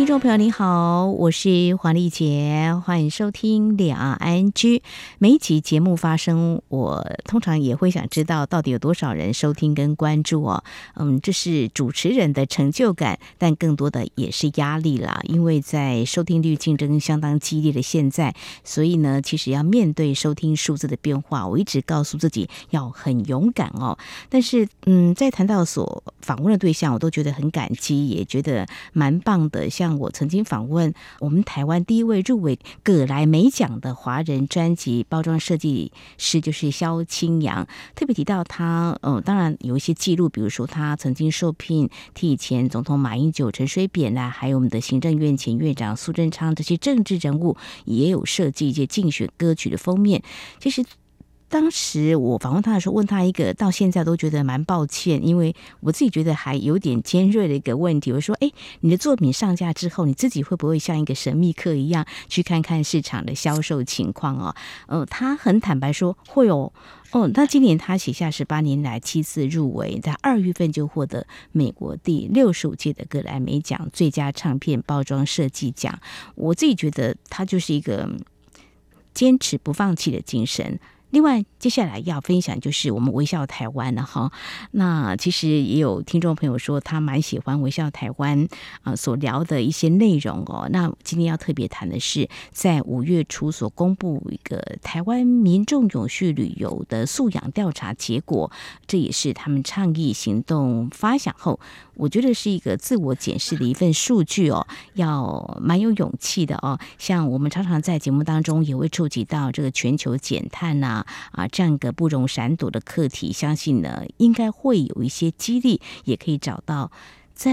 听众朋友你好，我是黄丽杰，欢迎收听两岸 ING。每一集节目发生，我通常也会想知道到底有多少人收听跟关注哦。嗯，这是主持人的成就感，但更多的也是压力啦。因为在收听率竞争相当激烈的现在，所以呢，其实要面对收听数字的变化，我一直告诉自己要很勇敢哦。但是，嗯，在谈到所访问的对象，我都觉得很感激，也觉得蛮棒的，像。我曾经访问我们台湾第一位入围葛莱美奖的华人专辑包装设计师，就是萧清扬，特别提到他，嗯，当然有一些记录，比如说他曾经受聘替以前总统马英九、陈水扁呐，还有我们的行政院前院长苏贞昌这些政治人物，也有设计一些竞选歌曲的封面，其实。当时我访问他的时候，问他一个到现在都觉得蛮抱歉，因为我自己觉得还有点尖锐的一个问题。我说：“哎，你的作品上架之后，你自己会不会像一个神秘客一样去看看市场的销售情况啊？”呃，他很坦白说会哦。哦，那今年他写下十八年来七次入围，在二月份就获得美国第六十五届的格莱美奖最佳唱片包装设计奖。我自己觉得他就是一个坚持不放弃的精神。另外，接下来要分享就是我们微笑台湾了哈。那其实也有听众朋友说他蛮喜欢微笑台湾啊所聊的一些内容哦。那今天要特别谈的是，在五月初所公布一个台湾民众永续旅游的素养调查结果，这也是他们倡议行动发想后，我觉得是一个自我检视的一份数据哦，要蛮有勇气的哦。像我们常常在节目当中也会触及到这个全球减碳呐。啊，这样一个不容闪躲的课题，相信呢，应该会有一些激励，也可以找到在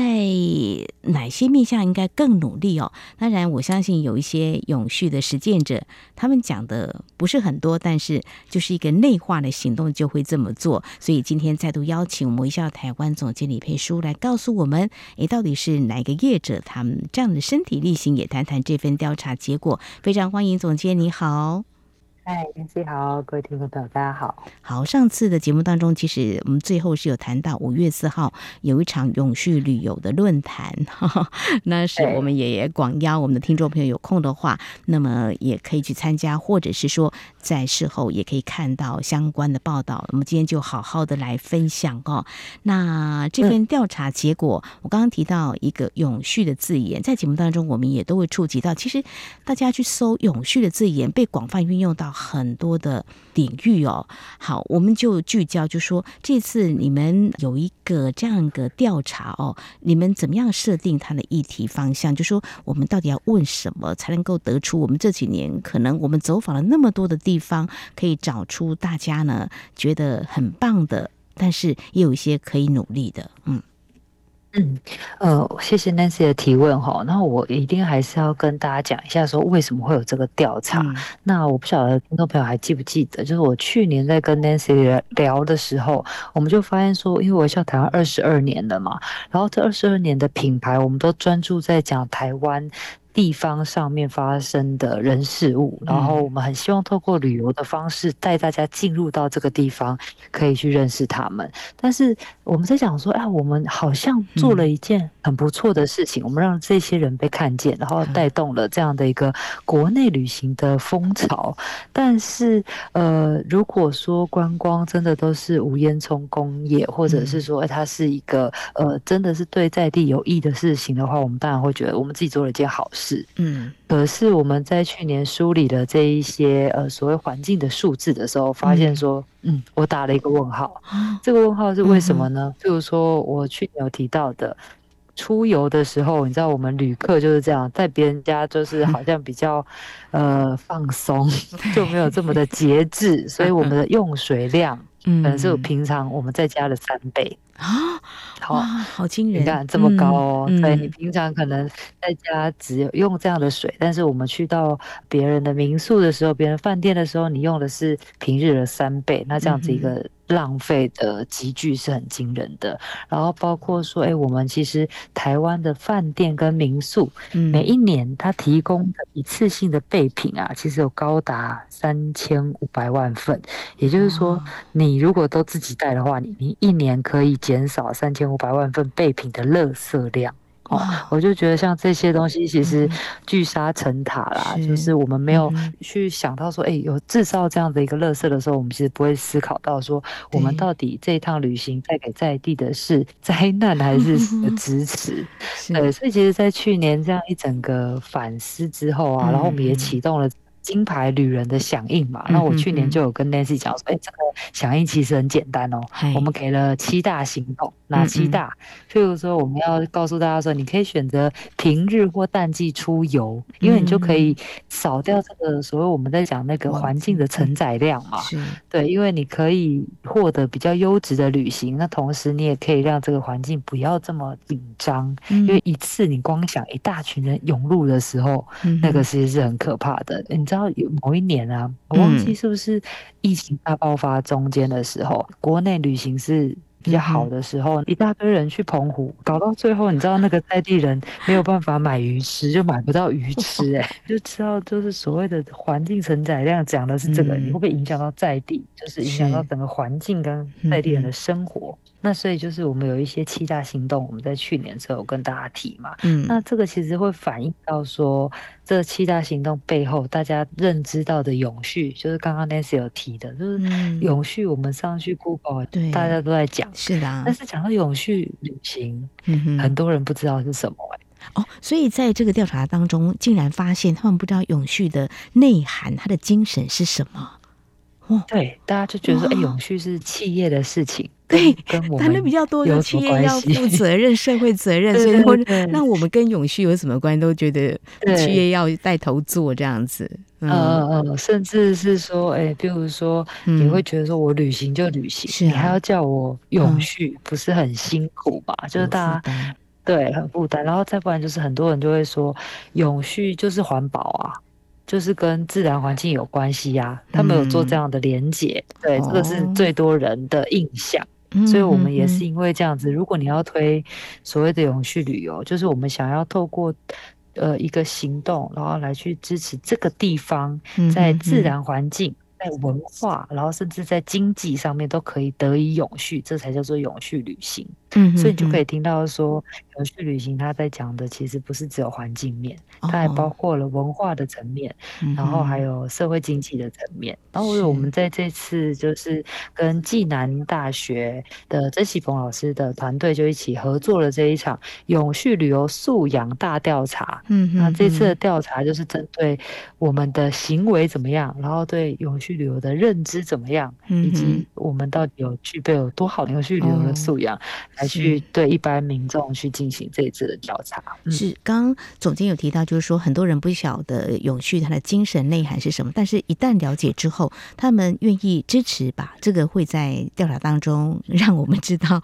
哪些面向应该更努力哦。当然，我相信有一些永续的实践者，他们讲的不是很多，但是就是一个内化的行动就会这么做。所以今天再度邀请我们微笑台湾总监李佩书来告诉我们，诶，到底是哪个业者他们这样的身体力行，也谈谈这份调查结果。非常欢迎总监，你好。嗨，林姐好，各位听众朋友，大家好。好，上次的节目当中，其实我们最后是有谈到五月四号有一场永续旅游的论坛，那是我们也广邀我们的听众朋友有空的话，那么也可以去参加，或者是说在事后也可以看到相关的报道。我们今天就好好的来分享哦。那这份调查结果，我刚刚提到一个永续的字眼，在节目当中我们也都会触及到。其实大家去搜永续的字眼，被广泛运用到。很多的领域哦，好，我们就聚焦，就说这次你们有一个这样一个调查哦，你们怎么样设定它的议题方向？就说我们到底要问什么，才能够得出我们这几年可能我们走访了那么多的地方，可以找出大家呢觉得很棒的，但是也有一些可以努力的，嗯。嗯，呃，谢谢 Nancy 的提问哈。那我一定还是要跟大家讲一下，说为什么会有这个调查。嗯、那我不晓得听众朋友还记不记得，就是我去年在跟 Nancy 聊的时候，我们就发现说，因为我笑台湾二十二年了嘛，然后这二十二年的品牌，我们都专注在讲台湾。地方上面发生的人事物，然后我们很希望透过旅游的方式带大家进入到这个地方，可以去认识他们。但是我们在讲说，哎，我们好像做了一件很不错的事情，我们让这些人被看见，然后带动了这样的一个国内旅行的风潮。但是，呃，如果说观光真的都是无烟囱工业，或者是说，哎，它是一个呃，真的是对在地有益的事情的话，我们当然会觉得我们自己做了一件好事。是，嗯，可是我们在去年梳理了这一些呃所谓环境的数字的时候，发现说，嗯，我打了一个问号。这个问号是为什么呢？譬如说我去年有提到的，出游的时候，你知道我们旅客就是这样，在别人家就是好像比较呃放松，就没有这么的节制，所以我们的用水量 可能是有平常我们在家的三倍。啊，好，好惊人！你看这么高哦，嗯、对你平常可能在家只有用这样的水，嗯、但是我们去到别人的民宿的时候，别人饭店的时候，你用的是平日的三倍，那这样子一个。浪费的集聚是很惊人的，然后包括说，哎，我们其实台湾的饭店跟民宿，每一年它提供的一次性的备品啊，其实有高达三千五百万份，也就是说，你如果都自己带的话，你你一年可以减少三千五百万份备品的垃圾量。哦，我就觉得像这些东西其实聚沙成塔啦，嗯、就是我们没有去想到说，哎、欸，有制造这样的一个垃圾的时候，我们其实不会思考到说，我们到底这一趟旅行带给在地的是灾难还是支持？对，所以其实，在去年这样一整个反思之后啊，然后我们也启动了。金牌旅人的响应嘛，那我去年就有跟 Nancy 讲说，哎、这个响应其实很简单哦、我们给了七大行动，哪七大？譬、如说，我们要告诉大家说，你可以选择平日或淡季出游，因为你就可以少掉这个所谓我们在讲那个环境的承载量。嘛。是，对，因为你可以获得比较优质的旅行，那同时你也可以让这个环境不要这么紧张，嗯、因为一次你光想一大群人涌入的时候，嗯、那个其实是很可怕的，你知道。有某一年啊，我忘记是不是疫情大爆发中间的时候，嗯、国内旅行是比较好的时候，嗯、一大堆人去澎湖，搞到最后，你知道那个在地人没有办法买鱼吃，就买不到鱼吃、欸，哎，就知道就是所谓的环境承载量讲的是这个，嗯、你会不会影响到在地，就是影响到整个环境跟在地人的生活？那所以就是我们有一些七大行动，我们在去年的时候有跟大家提嘛，嗯，那这个其实会反映到说，这七大行动背后大家认知到的永续，就是刚刚 Nancy 有提的，就是永续。我们上去 Google，对，大家都在讲，是的。但是讲到永续旅行，嗯哼，很多人不知道是什么。哦，所以在这个调查当中，竟然发现他们不知道永续的内涵，它的精神是什么？哦，对，大家就觉得说，哎，永续是企业的事情。对，谈的比较多，有企业要负责任、社会责任，所以说，那我们跟永续有什么关系？都觉得企业要带头做这样子。嗯嗯，甚至是说，哎，比如说，你会觉得说我旅行就旅行，你还要叫我永续，不是很辛苦吧？就是大家对很负担，然后再不然就是很多人就会说，永续就是环保啊，就是跟自然环境有关系呀。他们有做这样的连结，对，这个是最多人的印象。所以，我们也是因为这样子。如果你要推所谓的永续旅游，就是我们想要透过呃一个行动，然后来去支持这个地方在自然环境。在文化，然后甚至在经济上面都可以得以永续，这才叫做永续旅行。嗯，所以你就可以听到说，永续旅行它在讲的其实不是只有环境面，它还包括了文化的层面，然后还有社会经济的层面。然后我们在这次就是跟暨南大学的曾启鹏老师的团队就一起合作了这一场永续旅游素养大调查。嗯，那这次的调查就是针对我们的行为怎么样，然后对永续旅游的认知怎么样，以及我们到底有具备有多好的永续旅游的素养，来去对一般民众去进行这一次的调查。是，刚刚总监有提到，就是说很多人不晓得永续它的精神内涵是什么，但是一旦了解之后，他们愿意支持吧？这个会在调查当中 让我们知道，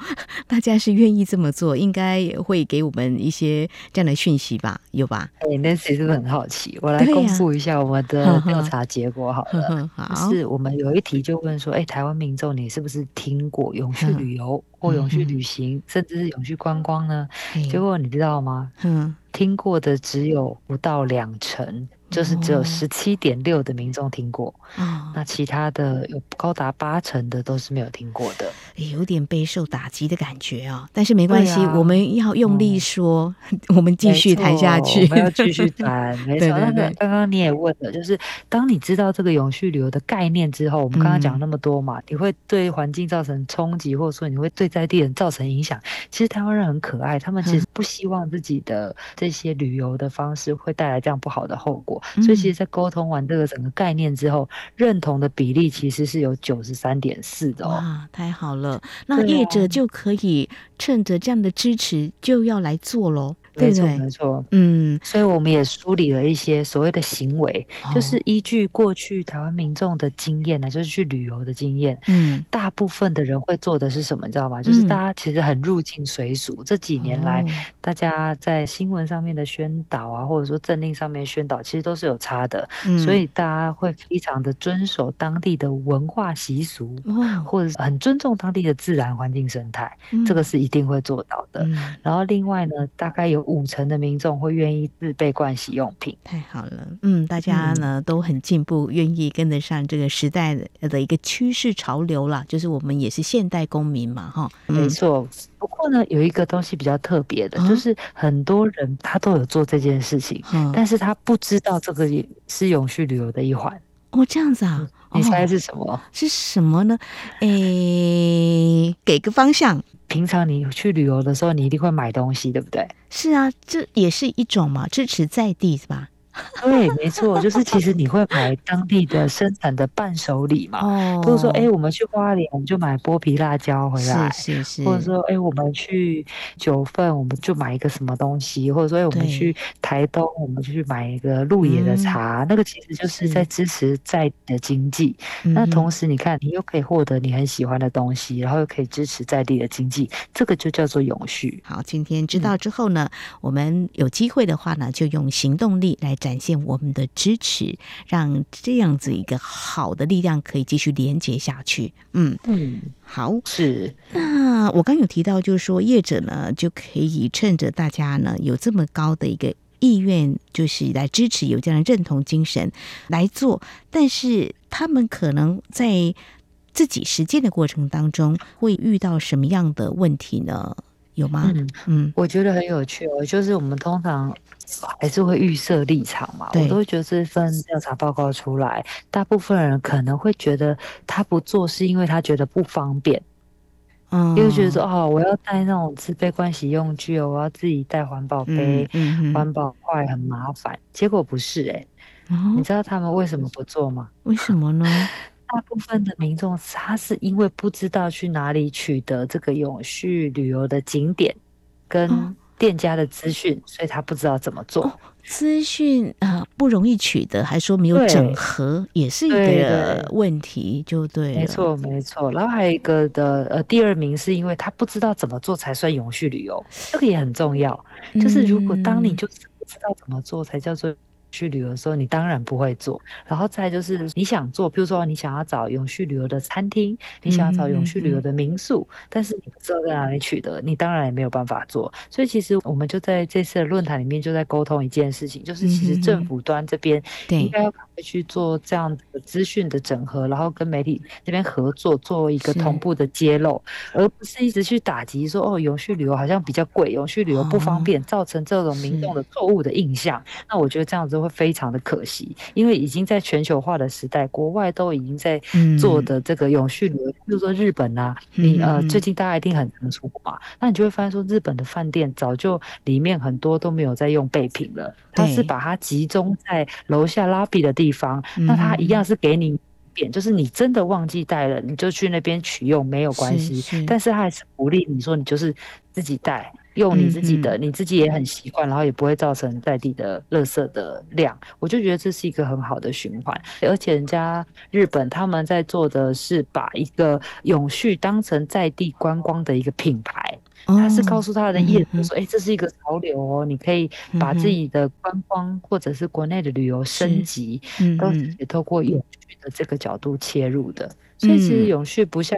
大家是愿意这么做，应该也会给我们一些这样的讯息吧？有吧？哎，Nancy 是不是很好奇？我来公布一下我们的调查结果好了。好。是我们有一题就问说，哎，台湾民众，你是不是听过永续旅游或永续旅行，甚至是永续观光呢？结果你知道吗？嗯，听过的只有不到两成。就是只有十七点六的民众听过，哦、那其他的有高达八成的都是没有听过的，有点备受打击的感觉啊、哦。但是没关系，啊、我们要用力说，嗯、我们继续谈下去，我们要继续谈。没错，对刚刚你也问了，就是当你知道这个永续旅游的概念之后，我们刚刚讲那么多嘛，嗯、你会对环境造成冲击，或者说你会对在地人造成影响。其实台湾人很可爱，他们其实不希望自己的这些旅游的方式会带来这样不好的后果。所以，其实，在沟通完这个整个概念之后，认同的比例其实是有九十三点四的哦。哇，太好了！那业者就可以趁着这样的支持，就要来做喽。没错没错，嗯，所以我们也梳理了一些所谓的行为，哦、就是依据过去台湾民众的经验呢，就是去旅游的经验，嗯，大部分的人会做的是什么，你知道吗？嗯、就是大家其实很入境随俗，这几年来、哦、大家在新闻上面的宣导啊，或者说政令上面宣导，其实都是有差的，嗯、所以大家会非常的遵守当地的文化习俗，哦、或者是很尊重当地的自然环境生态，嗯、这个是一定会做到的。嗯、然后另外呢，大概有五成的民众会愿意自备盥洗用品，太好了。嗯，大家呢、嗯、都很进步，愿意跟得上这个时代的一个趋势潮流啦。就是我们也是现代公民嘛，哈、嗯，没错。不过呢，有一个东西比较特别的，嗯、就是很多人他都有做这件事情，嗯、但是他不知道这个也是永续旅游的一环。哦，这样子啊？你猜是什么？哦、是什么呢？诶，给个方向。平常你去旅游的时候，你一定会买东西，对不对？是啊，这也是一种嘛，支持在地是吧？对，没错，就是其实你会买当地的生产的伴手礼嘛。哦。比如说，哎，我们去花莲，我们就买剥皮辣椒回来。是是是。或者说，哎，我们去九份，我们就买一个什么东西。或者说，哎，我们去台东，我们就去买一个鹿野的茶。那个其实就是在支持在地的经济。那同时，你看，你又可以获得你很喜欢的东西，然后又可以支持在地的经济，这个就叫做永续。好，今天知道之后呢，我们有机会的话呢，就用行动力来。展现我们的支持，让这样子一个好的力量可以继续连接下去。嗯嗯，好是。那我刚有提到，就是说业者呢就可以趁着大家呢有这么高的一个意愿，就是来支持，有这样的认同精神来做，但是他们可能在自己实践的过程当中会遇到什么样的问题呢？有吗？嗯嗯，我觉得很有趣哦，就是我们通常。还是会预设立场嘛？对我都会觉得这份调查报告出来，大部分人可能会觉得他不做是因为他觉得不方便，嗯，又觉得说哦，我要带那种自备盥洗用具哦，我要自己带环保杯，嗯，环、嗯、保筷很麻烦。结果不是哎、欸，哦、你知道他们为什么不做吗？为什么呢？大部分的民众他是因为不知道去哪里取得这个永续旅游的景点跟、哦。店家的资讯，所以他不知道怎么做。哦、资讯啊不容易取得，还说没有整合，也是一个问题，就对。没错，没错。然后还有一个的呃，第二名是因为他不知道怎么做才算永续旅游，这个也很重要。就是如果当你就是不知道怎么做才叫做。去旅游的时候，你当然不会做。然后再就是你想做，比如说你想要找永续旅游的餐厅，你想要找永续旅游的民宿，但是你不知道在哪里取得，你当然也没有办法做。所以其实我们就在这次的论坛里面就在沟通一件事情，就是其实政府端这边应该要去做这样的资讯的整合，然后跟媒体这边合作，做一个同步的揭露，而不是一直去打击说哦，永续旅游好像比较贵，永续旅游不方便，哦、造成这种民众的错误的印象。那我觉得这样子。会非常的可惜，因为已经在全球化的时代，国外都已经在做的这个永续旅游，比如说日本啊，你呃最近大家一定很常出国嘛，那你就会发现说，日本的饭店早就里面很多都没有在用备品了，它是把它集中在楼下 lobby 的地方，那它一样是给你点，就是你真的忘记带了，你就去那边取用没有关系，但是它还是鼓励你说你就是自己带。用你自己的，你自己也很习惯，然后也不会造成在地的垃圾的量，我就觉得这是一个很好的循环。而且人家日本他们在做的是把一个永续当成在地观光的一个品牌，他是告诉他的业主说，哎、嗯欸，这是一个潮流哦，你可以把自己的观光或者是国内的旅游升级，嗯、都是也透过永续的这个角度切入的。所以其实永续不像。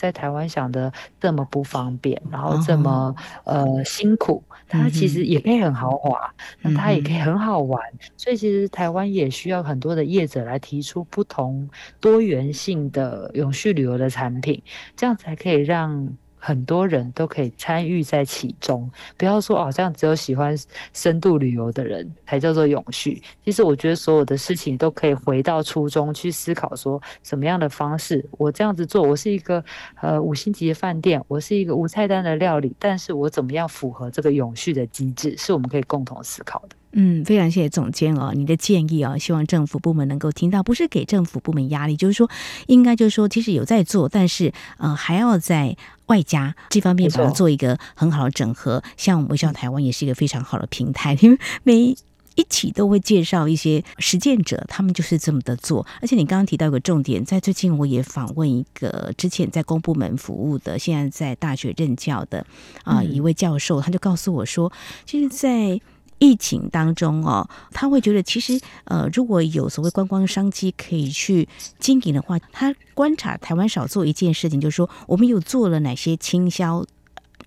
在台湾想的这么不方便，然后这么、哦、呃辛苦，它其实也可以很豪华，那、嗯、它也可以很好玩。嗯、所以其实台湾也需要很多的业者来提出不同多元性的永续旅游的产品，这样才可以让。很多人都可以参与在其中，不要说好像只有喜欢深度旅游的人才叫做永续。其实我觉得所有的事情都可以回到初衷去思考，说什么样的方式我这样子做，我是一个呃五星级的饭店，我是一个无菜单的料理，但是我怎么样符合这个永续的机制，是我们可以共同思考的。嗯，非常谢谢总监哦，你的建议哦，希望政府部门能够听到，不是给政府部门压力，就是说应该就是说，其实有在做，但是呃还要在外加这方面把它做一个很好的整合。像微笑台湾也是一个非常好的平台，因为每一起都会介绍一些实践者，他们就是这么的做。而且你刚刚提到一个重点，在最近我也访问一个之前在公部门服务的，现在在大学任教的啊、呃、一位教授，他就告诉我说，其实，在疫情当中哦，他会觉得其实呃，如果有所谓观光商机可以去经营的话，他观察台湾少做一件事情，就是说我们有做了哪些倾销，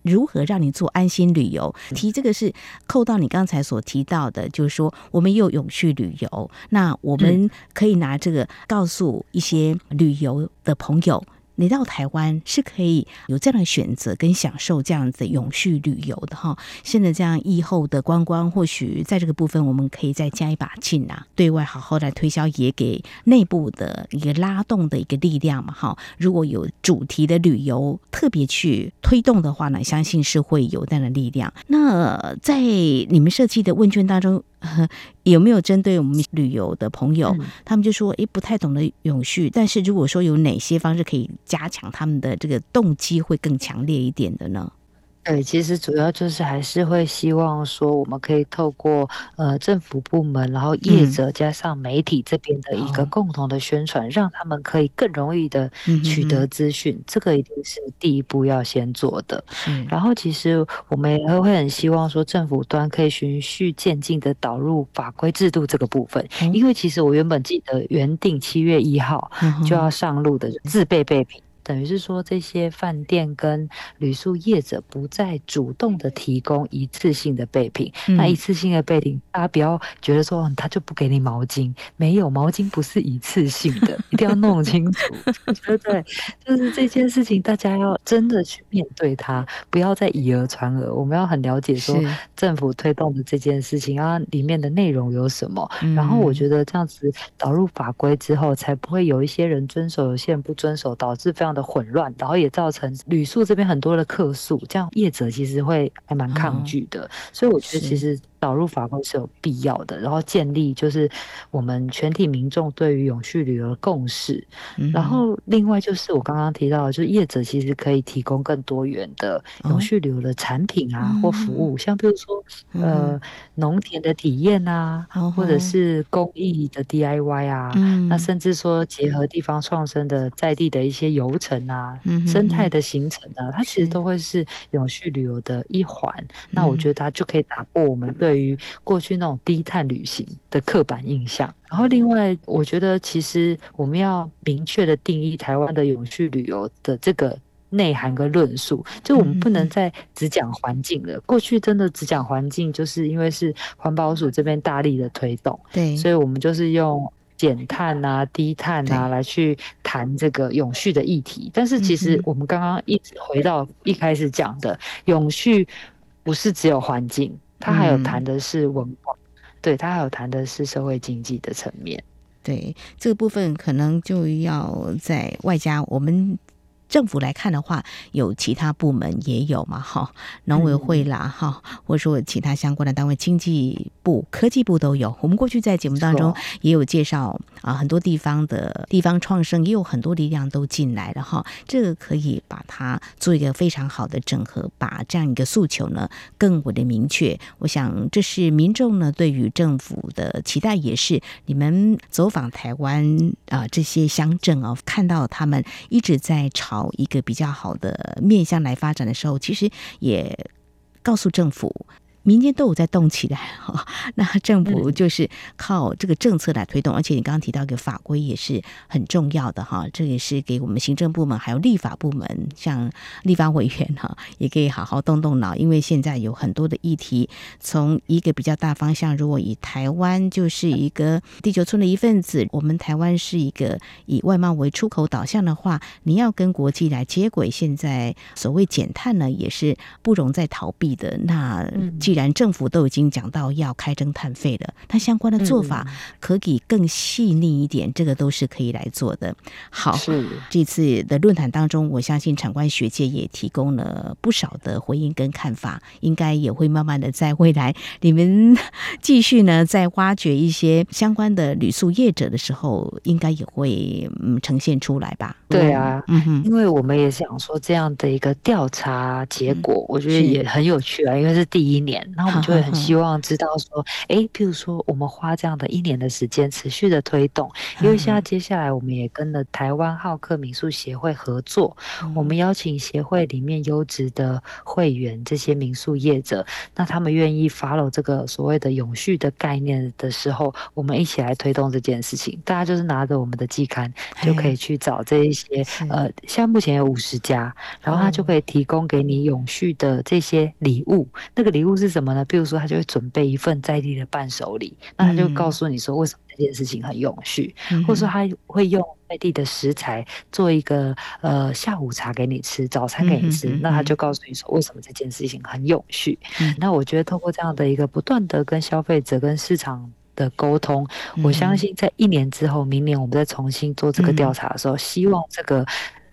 如何让你做安心旅游？提这个是扣到你刚才所提到的，就是说我们有永续旅游，那我们可以拿这个告诉一些旅游的朋友。你到台湾是可以有这样的选择跟享受这样子永续旅游的哈。现在这样疫后的观光，或许在这个部分我们可以再加一把劲啊，对外好好来推销，也给内部的一个拉动的一个力量嘛哈。如果有主题的旅游特别去推动的话呢，相信是会有这样的力量。那在你们设计的问卷当中。有没有针对我们旅游的朋友，嗯、他们就说，诶，不太懂得永续，但是如果说有哪些方式可以加强他们的这个动机，会更强烈一点的呢？对，其实主要就是还是会希望说，我们可以透过呃政府部门，然后业者加上媒体这边的一个共同的宣传，嗯、让他们可以更容易的取得资讯。这个一定是第一步要先做的。嗯、然后其实我们也会很希望说，政府端可以循序渐进的导入法规制度这个部分，嗯、因为其实我原本记得原定七月一号就要上路的自备备品。等于是说，这些饭店跟旅宿业者不再主动的提供一次性的备品。嗯、那一次性的备品，大家不要觉得说他就不给你毛巾，没有毛巾不是一次性的，一定要弄清楚，对不对？就是这件事情，大家要真的去面对它，不要再以讹传讹。我们要很了解说政府推动的这件事情啊，里面的内容有什么。嗯、然后我觉得这样子导入法规之后，才不会有一些人遵守，有些人不遵守，导致非常的混乱，然后也造成旅宿这边很多的客诉，这样业者其实会还蛮抗拒的，哦、所以我觉得其实。导入法规是有必要的，然后建立就是我们全体民众对于永续旅游的共识。嗯、然后另外就是我刚刚提到的，就是业者其实可以提供更多元的永续旅游的产品啊、哦、或服务，嗯、像比如说呃农田的体验啊，嗯、或者是公益的 DIY 啊，嗯、那甚至说结合地方创生的在地的一些游程啊、嗯、生态的形成啊，它其实都会是永续旅游的一环。那我觉得它就可以打破我们对对于过去那种低碳旅行的刻板印象，然后另外，我觉得其实我们要明确的定义台湾的永续旅游的这个内涵跟论述，就我们不能再只讲环境了。过去真的只讲环境，就是因为是环保署这边大力的推动，对，所以我们就是用减碳啊、低碳啊来去谈这个永续的议题。但是其实我们刚刚一直回到一开始讲的永续，不是只有环境。他还有谈的是文化，嗯、对，他还有谈的是社会经济的层面，对，这个部分可能就要在外加我们。政府来看的话，有其他部门也有嘛，哈，农委会啦，哈、嗯，或者说其他相关的单位，经济部、科技部都有。我们过去在节目当中也有介绍啊，很多地方的地方创生也有很多力量都进来了，哈，这个可以把它做一个非常好的整合，把这样一个诉求呢更为的明确。我想这是民众呢对于政府的期待，也是你们走访台湾啊这些乡镇啊，看到他们一直在朝。一个比较好的面向来发展的时候，其实也告诉政府。民间都有在动起来 哈，那政府就是靠这个政策来推动，而且你刚刚提到一个法规也是很重要的哈，这也是给我们行政部门还有立法部门，像立法委员哈，也可以好好动动脑，因为现在有很多的议题，从一个比较大方向，如果以台湾就是一个地球村的一份子，我们台湾是一个以外贸为出口导向的话，你要跟国际来接轨，现在所谓减碳呢，也是不容再逃避的。那既既然政府都已经讲到要开征碳费了，它相关的做法可以更细腻一点，嗯、这个都是可以来做的。好，是。这次的论坛当中，我相信产官学界也提供了不少的回应跟看法，应该也会慢慢的在未来你们继续呢，在挖掘一些相关的旅宿业者的时候，应该也会嗯呈现出来吧？对啊，嗯。哼，因为我们也想说这样的一个调查结果，我觉得也很有趣啊，因为是第一年，那我们就会很希望知道说，哎，譬如说我们花这样的一年的时间持续的推动，因为现在接下来我们也跟了台湾好客民宿协会合作，我们邀请协会里面优质的会员这些民宿业者，那他们愿意 follow 这个所谓的永续的概念的时候，我们一起来推动这件事情，大家就是拿着我们的季刊就可以去找这一些呃，现在目前有五十家，然后他就可以提供给你永续的这些礼物。那个礼物是什么呢？比如说他就会准备一份在地的伴手礼，那他就告诉你说为什么这件事情很永续，或者说他会用在地的食材做一个呃下午茶给你吃，早餐给你吃，那他就告诉你说为什么这件事情很永续。那我觉得通过这样的一个不断的跟消费者跟市场的沟通，我相信在一年之后，明年我们再重新做这个调查的时候，希望这个。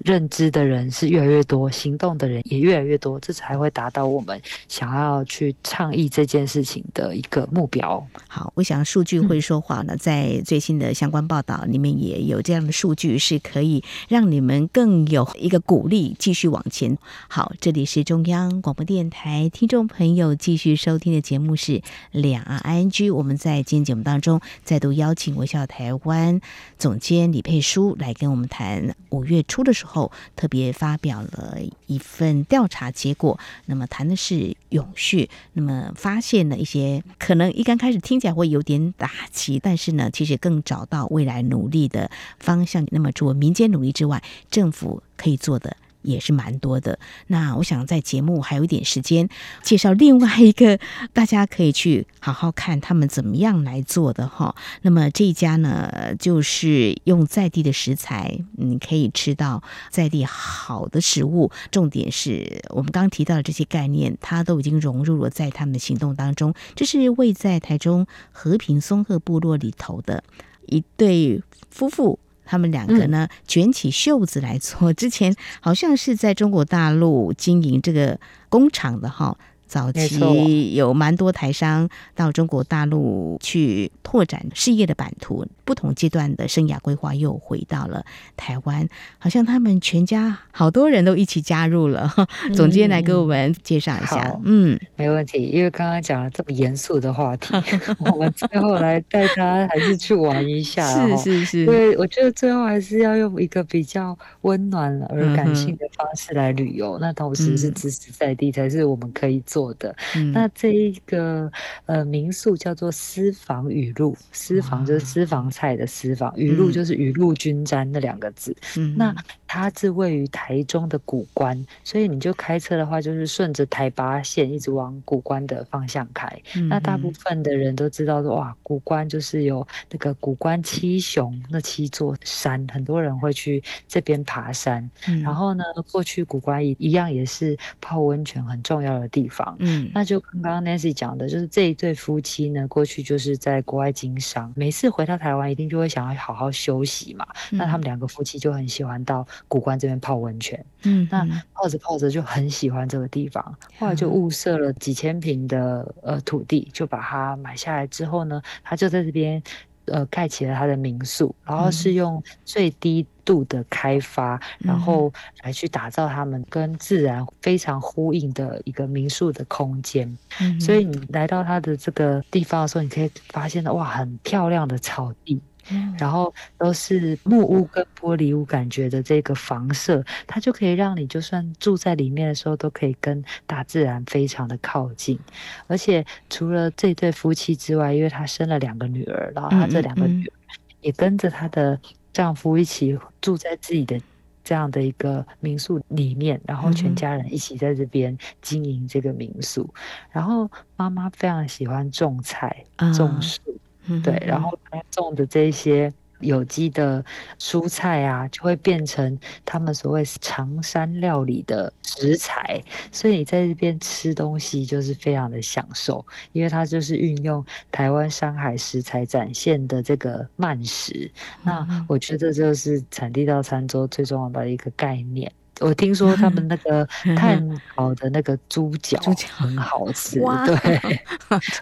认知的人是越来越多，行动的人也越来越多，这才会达到我们想要去倡议这件事情的一个目标。好，我想数据会说话呢，在最新的相关报道里面也有这样的数据，是可以让你们更有一个鼓励，继续往前。好，这里是中央广播电台听众朋友继续收听的节目是两岸 ING，我们在今天节目当中再度邀请微笑台湾总监李佩书来跟我们谈五月初的时候。后特别发表了一份调查结果，那么谈的是永续，那么发现了一些可能一刚开始听起来会有点打击，但是呢，其实更找到未来努力的方向。那么除了民间努力之外，政府可以做的。也是蛮多的。那我想在节目还有一点时间，介绍另外一个大家可以去好好看他们怎么样来做的哈。那么这一家呢，就是用在地的食材，你可以吃到在地好的食物。重点是我们刚提到的这些概念，它都已经融入了在他们的行动当中。这是位在台中和平松鹤部落里头的一对夫妇。他们两个呢，卷起袖子来做。之前好像是在中国大陆经营这个工厂的哈。早期有蛮多台商到中国大陆去拓展事业的版图，不同阶段的生涯规划又回到了台湾，好像他们全家好多人都一起加入了。总监来给我们介绍一下。嗯，没问题，因为刚刚讲了这么严肃的话题，我们最后来带他还是去玩一下。是是是，因为我觉得最后还是要用一个比较温暖而感性的方式来旅游，嗯、那同时是支持在地才是我们可以做。做的，那这一个呃民宿叫做私房雨露，私房就是私房菜的私房，雨露就是雨露均沾那两个字。嗯，那它是位于台中的古关，所以你就开车的话，就是顺着台八线一直往古关的方向开。那大部分的人都知道说，哇，古关就是有那个古关七雄那七座山，很多人会去这边爬山。然后呢，过去古关一一样也是泡温泉很重要的地方。嗯，那就刚刚 Nancy 讲的，就是这一对夫妻呢，过去就是在国外经商，每次回到台湾，一定就会想要好好休息嘛。嗯、那他们两个夫妻就很喜欢到古关这边泡温泉。嗯，那泡着泡着就很喜欢这个地方，后来就物色了几千平的呃土地，就把它买下来之后呢，他就在这边。呃，盖起了他的民宿，然后是用最低度的开发，嗯、然后来去打造他们跟自然非常呼应的一个民宿的空间。嗯、所以你来到他的这个地方的时候，你可以发现哇，很漂亮的草地。然后都是木屋跟玻璃屋感觉的这个房舍，它就可以让你就算住在里面的时候，都可以跟大自然非常的靠近。而且除了这对夫妻之外，因为他生了两个女儿，然后他这两个女儿也跟着他的丈夫一起住在自己的这样的一个民宿里面，然后全家人一起在这边经营这个民宿。然后妈妈非常喜欢种菜、种树。对，然后他种的这些有机的蔬菜啊，就会变成他们所谓长山料理的食材。所以你在这边吃东西就是非常的享受，因为它就是运用台湾山海食材展现的这个慢食。那我觉得这就是产地到餐桌最重要的一个概念。我听说他们那个 炭烤的那个猪脚很好吃，对，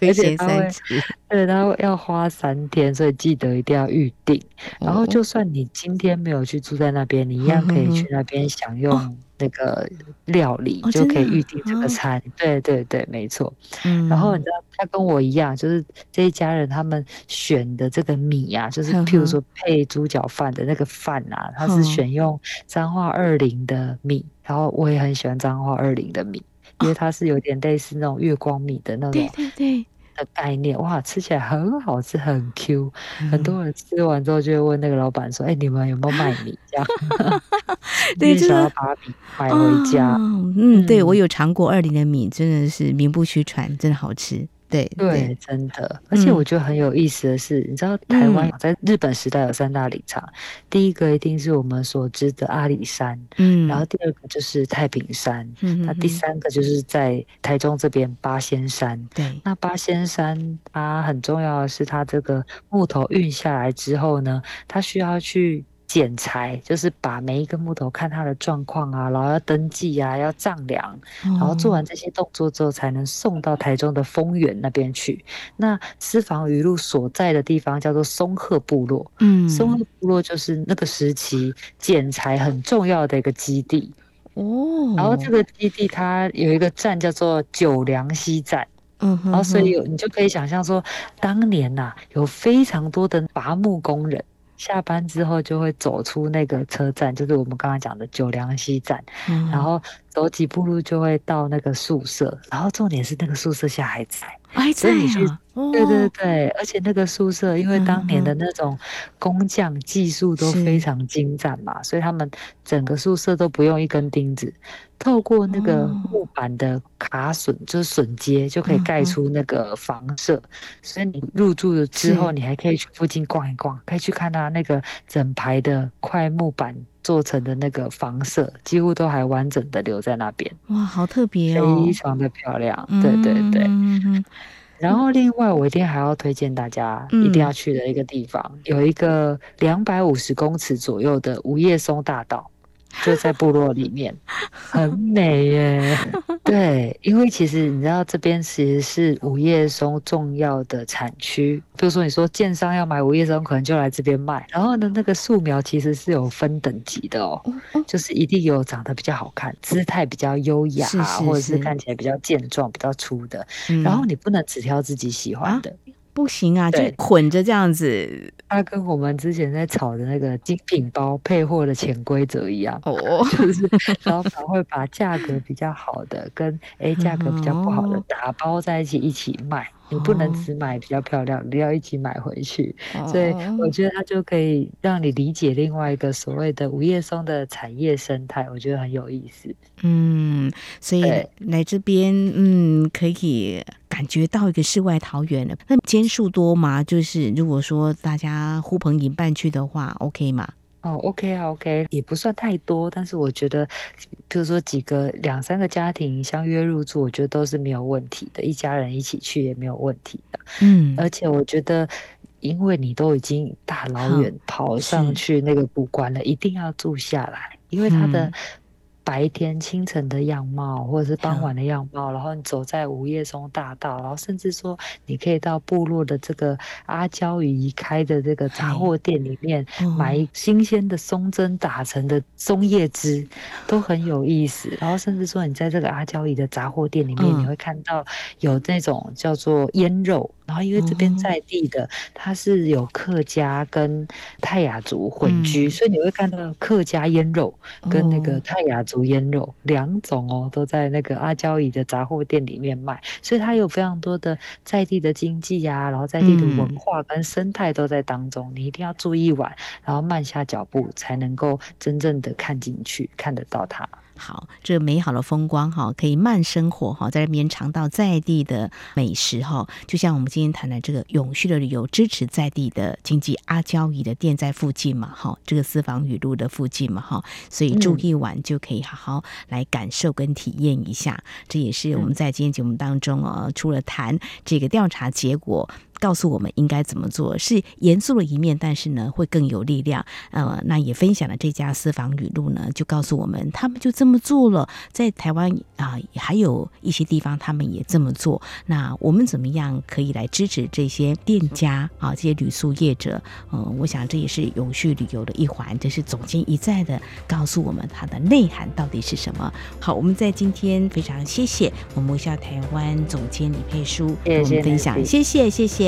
而且他会，对，他会要花三天，所以记得一定要预定。然后，就算你今天没有去住在那边，你一样可以去那边享用。那个料理就可以预定这个餐，哦、对对对，没错。嗯，然后你知道他跟我一样，就是这一家人他们选的这个米啊，就是譬如说配猪脚饭的那个饭啊，他是选用彰化二零的米，然后我也很喜欢彰化二零的米，因为它是有点类似那种月光米的那种。对对对。的概念哇，吃起来很好吃，很 Q。嗯、很多人吃完之后就会问那个老板说：“哎、欸，你们有没有卖米？”这样，对，就是把米买回家。哦、嗯，对我有尝过二零的米，真的是名不虚传，真的好吃。对对，真的，而且我觉得很有意思的是，嗯、你知道台湾在日本时代有三大林场，嗯、第一个一定是我们所知的阿里山，嗯，然后第二个就是太平山，嗯，那第三个就是在台中这边八仙山，对，那八仙山它很重要的是，它这个木头运下来之后呢，它需要去。剪裁就是把每一根木头看它的状况啊，然后要登记啊，要丈量，然后做完这些动作之后，才能送到台中的丰原那边去。那私房鱼路所在的地方叫做松鹤部落，嗯，松鹤部落就是那个时期剪裁很重要的一个基地哦。然后这个基地它有一个站叫做九良溪站，嗯然后所以你就可以想象说，当年呐、啊、有非常多的伐木工人。下班之后就会走出那个车站，就是我们刚刚讲的九良西站，嗯、然后走几步路就会到那个宿舍，然后重点是那个宿舍下还在，还在啊！对对对，而且那个宿舍因为当年的那种工匠技术都非常精湛嘛，所以他们整个宿舍都不用一根钉子。透过那个木板的卡榫，就是榫接，就可以盖出那个房舍。所以你入住了之后，你还可以去附近逛一逛，可以去看它那个整排的块木板做成的那个房舍，几乎都还完整的留在那边。哇，好特别哦，非常的漂亮。对对对。然后另外，我一定还要推荐大家一定要去的一个地方，有一个两百五十公尺左右的五叶松大道。就在部落里面，很美耶。对，因为其实你知道，这边其实是五叶松重要的产区。比如说，你说建商要买五叶松，可能就来这边卖。然后呢，那个树苗其实是有分等级的哦，就是一定有长得比较好看、姿态比较优雅，是是是或者是看起来比较健壮、比较粗的。然后你不能只挑自己喜欢的。啊不行啊，就捆着这样子。它跟我们之前在炒的那个精品包配货的潜规则一样哦，就是老板会把价格比较好的跟诶价格比较不好的打包在一起一起卖。你不能只买比较漂亮，你要一起买回去。所以我觉得它就可以让你理解另外一个所谓的五叶松的产业生态，我觉得很有意思。嗯，所以来这边，嗯，可以感觉到一个世外桃源了。那间数多吗？就是如果说大家呼朋引伴去的话，OK 吗？哦，OK 啊，OK，也不算太多，但是我觉得，比如说几个两三个家庭相约入住，我觉得都是没有问题的，一家人一起去也没有问题的。嗯，而且我觉得，因为你都已经大老远跑上去那个古关了，一定要住下来，因为它的。白天清晨的样貌，或者是傍晚的样貌，然后你走在午夜松大道，然后甚至说你可以到部落的这个阿娇姨开的这个杂货店里面买新鲜的松针打成的松叶汁，都很有意思。然后甚至说你在这个阿娇姨的杂货店里面，你会看到有那种叫做腌肉。然后，因为这边在地的，它是有客家跟泰雅族混居，嗯、所以你会看到客家腌肉跟那个泰雅族腌肉两种哦，都在那个阿娇姨的杂货店里面卖，所以它有非常多的在地的经济呀、啊，然后在地的文化跟生态都在当中。嗯、你一定要住一晚，然后慢下脚步，才能够真正的看进去，看得到它。好，这美好的风光哈，可以慢生活哈，在这边尝到在地的美食哈。就像我们今天谈的这个永续的旅游，支持在地的经济。阿交姨的店在附近嘛，哈，这个私房雨路的附近嘛，哈，所以住一晚就可以好好来感受跟体验一下。这也是我们在今天节目当中啊，除了谈这个调查结果。告诉我们应该怎么做，是严肃的一面，但是呢，会更有力量。呃，那也分享了这家私房语录呢，就告诉我们，他们就这么做了，在台湾啊、呃，还有一些地方他们也这么做。那我们怎么样可以来支持这些店家啊，这些旅宿业者？嗯、呃，我想这也是永续旅游的一环。这是总监一再的告诉我们它的内涵到底是什么。好，我们在今天非常谢谢我们微笑台湾总监李佩书跟我们分享，谢谢谢谢。